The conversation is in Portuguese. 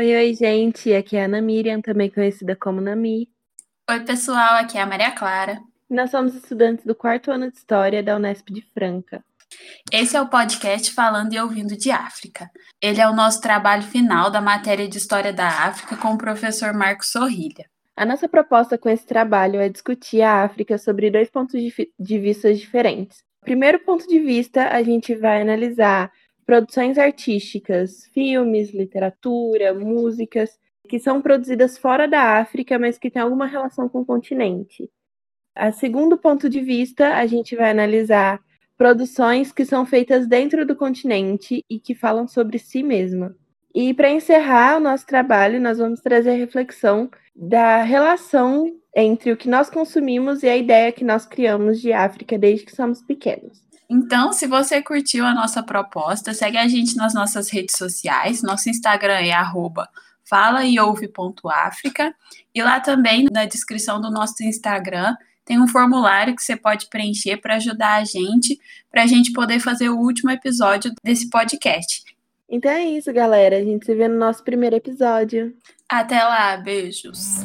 Oi, oi, gente. Aqui é a Ana Miriam, também conhecida como Nami. Oi, pessoal. Aqui é a Maria Clara. Nós somos estudantes do quarto ano de História da Unesp de Franca. Esse é o podcast Falando e Ouvindo de África. Ele é o nosso trabalho final da matéria de História da África com o professor Marcos Sorrilha. A nossa proposta com esse trabalho é discutir a África sobre dois pontos de, de vista diferentes. Primeiro ponto de vista, a gente vai analisar produções artísticas, filmes, literatura, músicas, que são produzidas fora da África, mas que têm alguma relação com o continente. A segundo ponto de vista, a gente vai analisar produções que são feitas dentro do continente e que falam sobre si mesma. E para encerrar o nosso trabalho, nós vamos trazer a reflexão da relação entre o que nós consumimos e a ideia que nós criamos de África desde que somos pequenos. Então, se você curtiu a nossa proposta, segue a gente nas nossas redes sociais. Nosso Instagram é arroba falaeouve.africa e lá também na descrição do nosso Instagram tem um formulário que você pode preencher para ajudar a gente, para a gente poder fazer o último episódio desse podcast. Então é isso, galera. A gente se vê no nosso primeiro episódio. Até lá, beijos.